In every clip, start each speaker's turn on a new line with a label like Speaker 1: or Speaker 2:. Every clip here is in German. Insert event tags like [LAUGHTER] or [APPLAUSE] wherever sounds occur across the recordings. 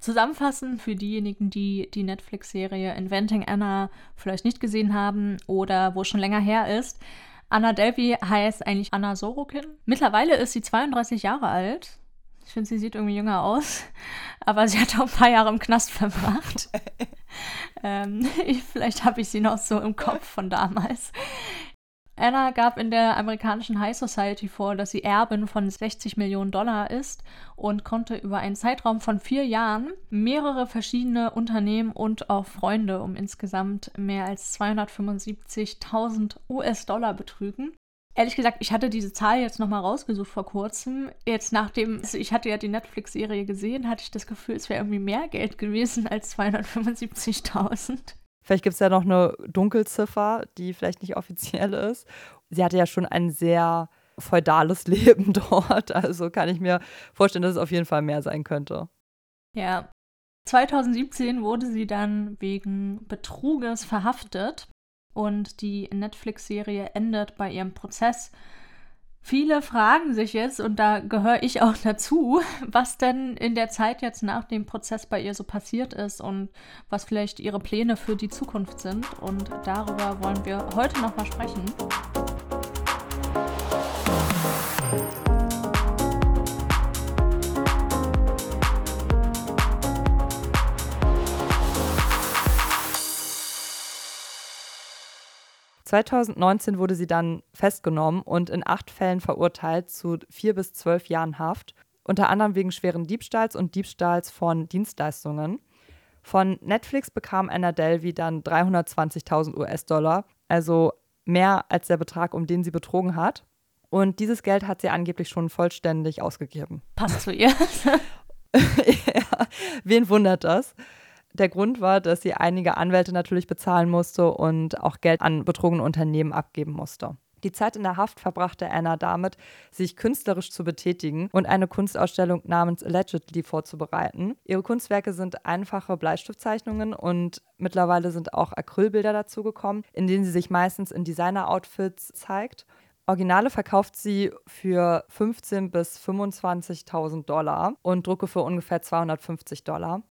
Speaker 1: Zusammenfassen für diejenigen, die die Netflix-Serie Inventing Anna vielleicht nicht gesehen haben oder wo es schon länger her ist. Anna Delvey heißt eigentlich Anna Sorokin. Mittlerweile ist sie 32 Jahre alt. Ich finde, sie sieht irgendwie jünger aus. [LAUGHS] Aber sie hat auch ein paar Jahre im Knast verbracht. [LAUGHS] ähm, ich, [LAUGHS] vielleicht habe ich sie noch so im Kopf von damals. Anna gab in der amerikanischen High Society vor, dass sie Erbin von 60 Millionen Dollar ist und konnte über einen Zeitraum von vier Jahren mehrere verschiedene Unternehmen und auch Freunde um insgesamt mehr als 275.000 US-Dollar betrügen. Ehrlich gesagt, ich hatte diese Zahl jetzt nochmal rausgesucht vor kurzem. Jetzt nachdem, also ich hatte ja die Netflix-Serie gesehen, hatte ich das Gefühl, es wäre irgendwie mehr Geld gewesen als 275.000.
Speaker 2: Vielleicht gibt es ja noch eine Dunkelziffer, die vielleicht nicht offiziell ist. Sie hatte ja schon ein sehr feudales [LAUGHS] Leben dort. Also kann ich mir vorstellen, dass es auf jeden Fall mehr sein könnte.
Speaker 1: Ja. 2017 wurde sie dann wegen Betruges verhaftet und die Netflix-Serie endet bei ihrem Prozess Viele fragen sich jetzt, und da gehöre ich auch [LAUGHS] dazu, was denn in der Zeit jetzt nach dem Prozess bei ihr so passiert ist und was vielleicht ihre Pläne für die Zukunft sind. Und darüber wollen wir heute nochmal sprechen.
Speaker 2: 2019 wurde sie dann festgenommen und in acht Fällen verurteilt zu vier bis zwölf Jahren Haft, unter anderem wegen schweren Diebstahls und Diebstahls von Dienstleistungen. Von Netflix bekam Anna Delvey dann 320.000 US-Dollar, also mehr als der Betrag, um den sie betrogen hat. Und dieses Geld hat sie angeblich schon vollständig ausgegeben.
Speaker 1: Passt zu ihr. [LAUGHS]
Speaker 2: ja, wen wundert das? Der Grund war, dass sie einige Anwälte natürlich bezahlen musste und auch Geld an betrogene Unternehmen abgeben musste. Die Zeit in der Haft verbrachte Anna damit, sich künstlerisch zu betätigen und eine Kunstausstellung namens Allegedly vorzubereiten. Ihre Kunstwerke sind einfache Bleistiftzeichnungen und mittlerweile sind auch Acrylbilder dazugekommen, in denen sie sich meistens in Designer-Outfits zeigt. Originale verkauft sie für 15.000 bis 25.000 Dollar und Drucke für ungefähr 250 Dollar.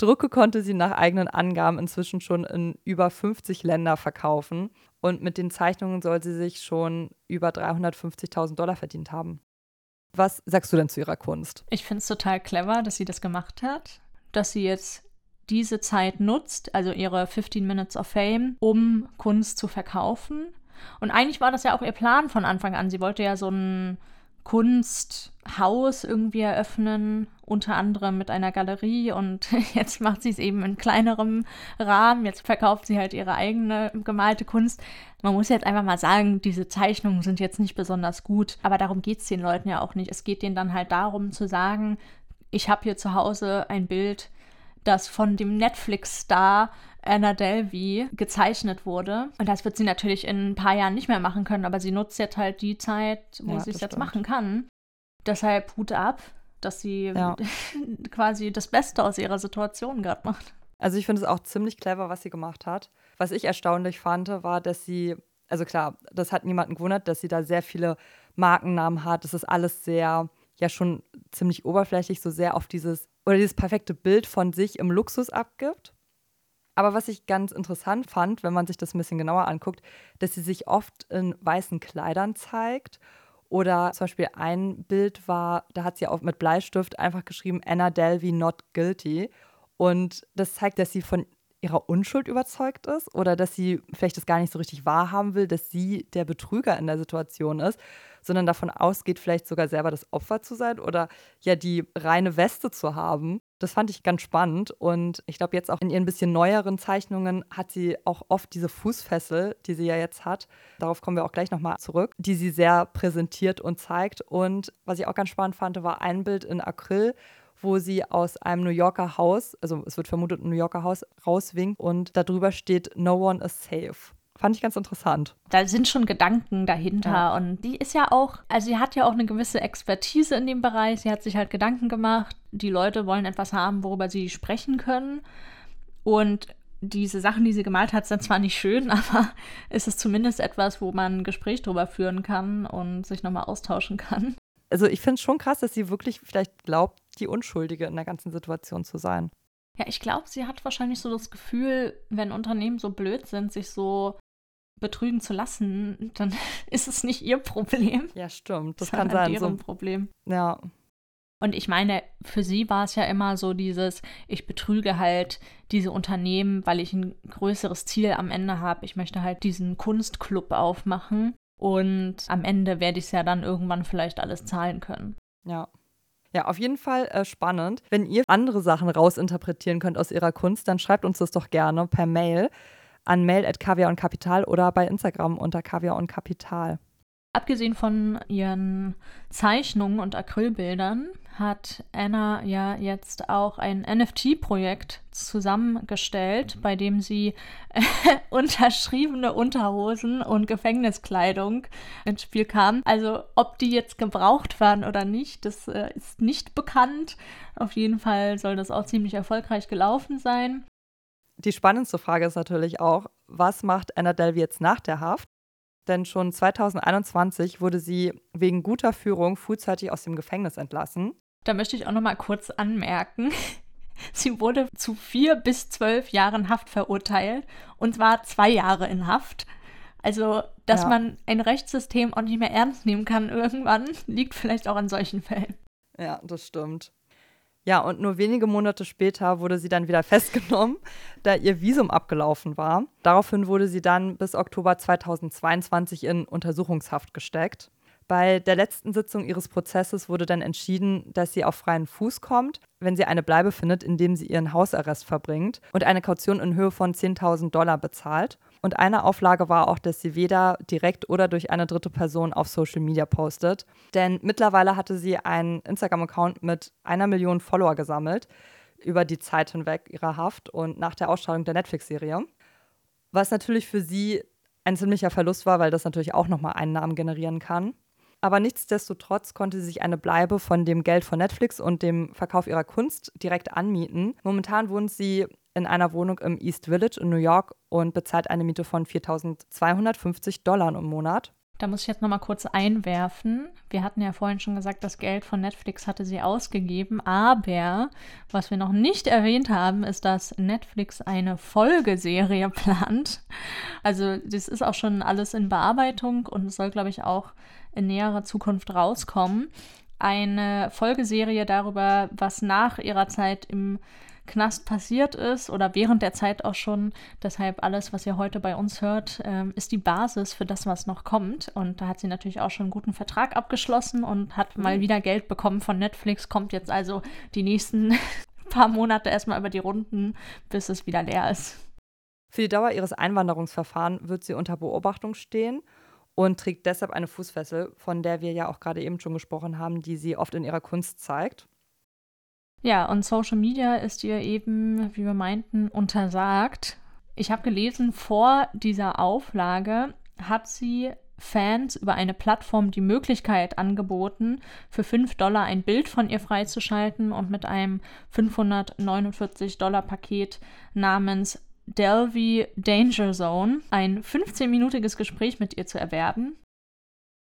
Speaker 2: Drucke konnte sie nach eigenen Angaben inzwischen schon in über 50 Länder verkaufen und mit den Zeichnungen soll sie sich schon über 350.000 Dollar verdient haben. Was sagst du denn zu ihrer Kunst?
Speaker 1: Ich finde es total clever, dass sie das gemacht hat, dass sie jetzt diese Zeit nutzt, also ihre 15 Minutes of Fame, um Kunst zu verkaufen. Und eigentlich war das ja auch ihr Plan von Anfang an. Sie wollte ja so ein Kunsthaus irgendwie eröffnen, unter anderem mit einer Galerie und [LAUGHS] jetzt macht sie es eben in kleinerem Rahmen. Jetzt verkauft sie halt ihre eigene gemalte Kunst. Man muss jetzt einfach mal sagen, diese Zeichnungen sind jetzt nicht besonders gut, aber darum geht es den Leuten ja auch nicht. Es geht denen dann halt darum zu sagen, ich habe hier zu Hause ein Bild, das von dem Netflix-Star Anna Delvey gezeichnet wurde. Und das wird sie natürlich in ein paar Jahren nicht mehr machen können, aber sie nutzt jetzt halt die Zeit, wo ja, sie es jetzt machen kann. Deshalb Hut ab, dass sie ja. [LAUGHS] quasi das Beste aus ihrer Situation gerade macht.
Speaker 2: Also ich finde es auch ziemlich clever, was sie gemacht hat. Was ich erstaunlich fand, war, dass sie, also klar, das hat niemanden gewundert, dass sie da sehr viele Markennamen hat. Das ist alles sehr, ja schon ziemlich oberflächlich, so sehr auf dieses, oder dieses perfekte Bild von sich im Luxus abgibt. Aber was ich ganz interessant fand, wenn man sich das ein bisschen genauer anguckt, dass sie sich oft in weißen Kleidern zeigt. Oder zum Beispiel ein Bild war, da hat sie auch mit Bleistift einfach geschrieben, Anna Delvey not guilty. Und das zeigt, dass sie von ihrer Unschuld überzeugt ist oder dass sie vielleicht das gar nicht so richtig wahrhaben will, dass sie der Betrüger in der Situation ist, sondern davon ausgeht, vielleicht sogar selber das Opfer zu sein oder ja die reine Weste zu haben. Das fand ich ganz spannend und ich glaube jetzt auch in ihren bisschen neueren Zeichnungen hat sie auch oft diese Fußfessel, die sie ja jetzt hat. Darauf kommen wir auch gleich nochmal zurück, die sie sehr präsentiert und zeigt. Und was ich auch ganz spannend fand, war ein Bild in Acryl, wo sie aus einem New Yorker Haus, also es wird vermutet ein New Yorker Haus, rauswinkt und darüber steht No one is safe. Fand ich ganz interessant.
Speaker 1: Da sind schon Gedanken dahinter ja. und die ist ja auch, also sie hat ja auch eine gewisse Expertise in dem Bereich. Sie hat sich halt Gedanken gemacht. Die Leute wollen etwas haben, worüber sie sprechen können. Und diese Sachen, die sie gemalt hat, sind zwar nicht schön, [LAUGHS] aber es ist zumindest etwas, wo man ein Gespräch drüber führen kann und sich nochmal austauschen kann.
Speaker 2: also ich finde es schon krass, dass sie wirklich vielleicht glaubt, die Unschuldige in der ganzen Situation zu sein.
Speaker 1: Ja, ich glaube, sie hat wahrscheinlich so das Gefühl, wenn Unternehmen so blöd sind, sich so betrügen zu lassen, dann [LAUGHS] ist es nicht ihr Problem.
Speaker 2: Ja, stimmt. Das kann sein.
Speaker 1: Deren so, Problem.
Speaker 2: Ja.
Speaker 1: Und ich meine, für sie war es ja immer so dieses, ich betrüge halt diese Unternehmen, weil ich ein größeres Ziel am Ende habe. Ich möchte halt diesen Kunstclub aufmachen und am Ende werde ich es ja dann irgendwann vielleicht alles zahlen können.
Speaker 2: Ja. Ja, auf jeden Fall äh, spannend. Wenn ihr andere Sachen rausinterpretieren könnt aus ihrer Kunst, dann schreibt uns das doch gerne per Mail an mail.kaviar und Kapital oder bei Instagram unter Kaviar und Kapital.
Speaker 1: Abgesehen von ihren Zeichnungen und Acrylbildern hat Anna ja jetzt auch ein NFT-Projekt zusammengestellt, bei dem sie äh, [LAUGHS] unterschriebene Unterhosen und Gefängniskleidung ins Spiel kam. Also ob die jetzt gebraucht waren oder nicht, das äh, ist nicht bekannt. Auf jeden Fall soll das auch ziemlich erfolgreich gelaufen sein.
Speaker 2: Die spannendste Frage ist natürlich auch, was macht Anna Delvey jetzt nach der Haft? denn schon 2021 wurde sie wegen guter Führung frühzeitig aus dem Gefängnis entlassen.
Speaker 1: Da möchte ich auch noch mal kurz anmerken. [LAUGHS] Sie wurde zu vier bis zwölf Jahren Haft verurteilt und zwar zwei Jahre in Haft. Also, dass ja. man ein Rechtssystem auch nicht mehr ernst nehmen kann irgendwann, [LAUGHS] liegt vielleicht auch an solchen Fällen.
Speaker 2: Ja, das stimmt. Ja, und nur wenige Monate später wurde sie dann wieder [LAUGHS] festgenommen, da ihr Visum abgelaufen war. Daraufhin wurde sie dann bis Oktober 2022 in Untersuchungshaft gesteckt. Bei der letzten Sitzung ihres Prozesses wurde dann entschieden, dass sie auf freien Fuß kommt, wenn sie eine Bleibe findet, indem sie ihren Hausarrest verbringt und eine Kaution in Höhe von 10.000 Dollar bezahlt. Und eine Auflage war auch, dass sie weder direkt oder durch eine dritte Person auf Social Media postet. Denn mittlerweile hatte sie einen Instagram-Account mit einer Million Follower gesammelt über die Zeit hinweg ihrer Haft und nach der Ausstrahlung der Netflix-Serie. Was natürlich für sie ein ziemlicher Verlust war, weil das natürlich auch nochmal Einnahmen generieren kann. Aber nichtsdestotrotz konnte sie sich eine Bleibe von dem Geld von Netflix und dem Verkauf ihrer Kunst direkt anmieten. Momentan wohnt sie in einer Wohnung im East Village in New York und bezahlt eine Miete von 4.250 Dollar im Monat.
Speaker 1: Da muss ich jetzt noch mal kurz einwerfen. Wir hatten ja vorhin schon gesagt, das Geld von Netflix hatte sie ausgegeben, aber was wir noch nicht erwähnt haben, ist, dass Netflix eine Folgeserie plant. Also das ist auch schon alles in Bearbeitung und soll, glaube ich, auch in näherer Zukunft rauskommen. Eine Folgeserie darüber, was nach ihrer Zeit im Knast passiert ist oder während der Zeit auch schon. Deshalb alles, was ihr heute bei uns hört, ähm, ist die Basis für das, was noch kommt. Und da hat sie natürlich auch schon einen guten Vertrag abgeschlossen und hat mal mhm. wieder Geld bekommen von Netflix. Kommt jetzt also die nächsten [LAUGHS] paar Monate erstmal über die Runden, bis es wieder leer ist.
Speaker 2: Für die Dauer ihres Einwanderungsverfahrens wird sie unter Beobachtung stehen und trägt deshalb eine Fußfessel, von der wir ja auch gerade eben schon gesprochen haben, die sie oft in ihrer Kunst zeigt.
Speaker 1: Ja, und Social Media ist ihr eben, wie wir meinten, untersagt. Ich habe gelesen, vor dieser Auflage hat sie Fans über eine Plattform die Möglichkeit angeboten, für 5 Dollar ein Bild von ihr freizuschalten und mit einem 549 Dollar Paket namens Delvey Danger Zone ein 15-minütiges Gespräch mit ihr zu erwerben.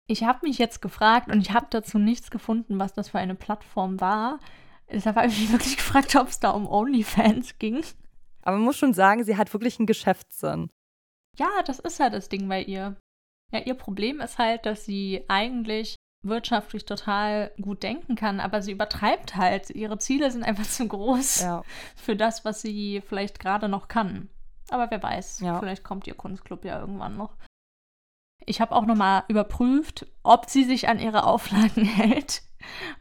Speaker 1: Ich habe mich jetzt gefragt und ich habe dazu nichts gefunden, was das für eine Plattform war. Deshalb habe ich mich wirklich [LAUGHS] gefragt, ob es da um OnlyFans ging.
Speaker 2: Aber man muss schon sagen, sie hat wirklich einen Geschäftssinn.
Speaker 1: Ja, das ist halt das Ding bei ihr. Ja, ihr Problem ist halt, dass sie eigentlich wirtschaftlich total gut denken kann, aber sie übertreibt halt. Ihre Ziele sind einfach zu groß ja. [LAUGHS] für das, was sie vielleicht gerade noch kann. Aber wer weiß, ja. vielleicht kommt ihr Kunstclub ja irgendwann noch. Ich habe auch nochmal überprüft, ob sie sich an ihre Auflagen [LAUGHS] hält.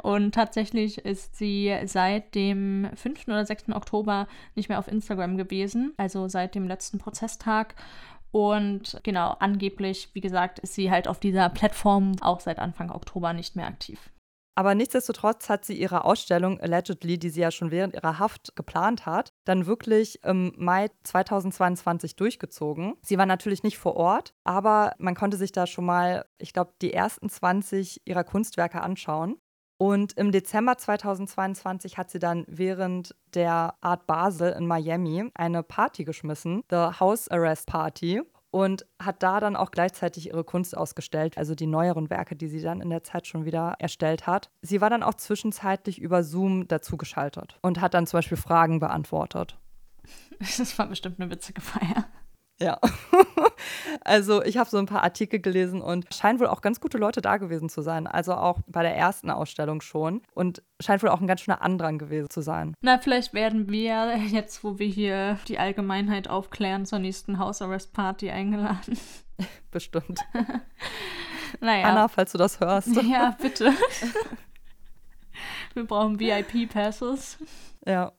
Speaker 1: Und tatsächlich ist sie seit dem 5. oder 6. Oktober nicht mehr auf Instagram gewesen, also seit dem letzten Prozesstag. Und genau, angeblich, wie gesagt, ist sie halt auf dieser Plattform auch seit Anfang Oktober nicht mehr aktiv.
Speaker 2: Aber nichtsdestotrotz hat sie ihre Ausstellung Allegedly, die sie ja schon während ihrer Haft geplant hat, dann wirklich im Mai 2022 durchgezogen. Sie war natürlich nicht vor Ort, aber man konnte sich da schon mal, ich glaube, die ersten 20 ihrer Kunstwerke anschauen. Und im Dezember 2022 hat sie dann während der Art Basel in Miami eine Party geschmissen, The House Arrest Party. Und hat da dann auch gleichzeitig ihre Kunst ausgestellt, also die neueren Werke, die sie dann in der Zeit schon wieder erstellt hat. Sie war dann auch zwischenzeitlich über Zoom dazugeschaltet und hat dann zum Beispiel Fragen beantwortet. [LAUGHS]
Speaker 1: Das war bestimmt eine witzige Feier.
Speaker 2: Ja. [LAUGHS] also ich habe so ein paar Artikel gelesen und scheint wohl auch ganz gute Leute da gewesen zu sein. Also auch bei der ersten Ausstellung schon. Und scheint wohl auch ein ganz schöner Andrang gewesen zu sein.
Speaker 1: Na, vielleicht werden wir jetzt, wo wir hier die Allgemeinheit aufklären, zur nächsten Hausarrest-Party eingeladen. [LAUGHS]
Speaker 2: Bestimmt. [LAUGHS]
Speaker 1: naja.
Speaker 2: Anna, falls du das hörst.
Speaker 1: Ja, bitte. wir brauchen VIP-Passes.
Speaker 2: Ja.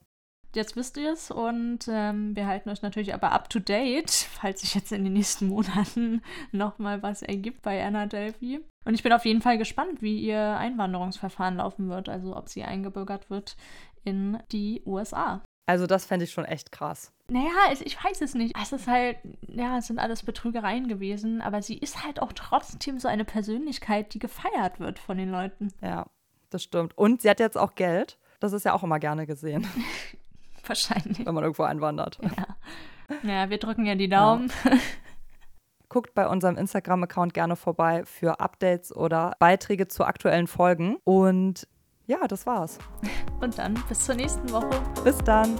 Speaker 1: Jetzt wisst ihr es und ähm, wir halten euch natürlich aber up to date, [LAUGHS] falls sich jetzt in den nächsten Monaten [LAUGHS] nochmal was ergibt bei Anna Delphi. Und ich bin auf jeden Fall gespannt, wie ihr Einwanderungsverfahren laufen wird, also ob sie eingebürgert wird in die USA.
Speaker 2: Also das fände ich schon echt krass.
Speaker 1: Naja, ich weiß es nicht. Es ist halt, ja, es sind alles Betrügereien gewesen, aber sie ist halt auch trotzdem so eine Persönlichkeit, die gefeiert wird von den Leuten.
Speaker 2: Ja, das stimmt. Und sie hat jetzt auch Geld. Das ist ja auch immer gerne gesehen. [LAUGHS]
Speaker 1: Wahrscheinlich.
Speaker 2: Wenn man irgendwo einwandert.
Speaker 1: Ja, ja wir drücken ja die Daumen. Ja.
Speaker 2: Guckt bei unserem Instagram-Account gerne vorbei für Updates oder Beiträge zu aktuellen Folgen. Und ja, das war's.
Speaker 1: Und dann bis zur nächsten Woche.
Speaker 2: Bis dann.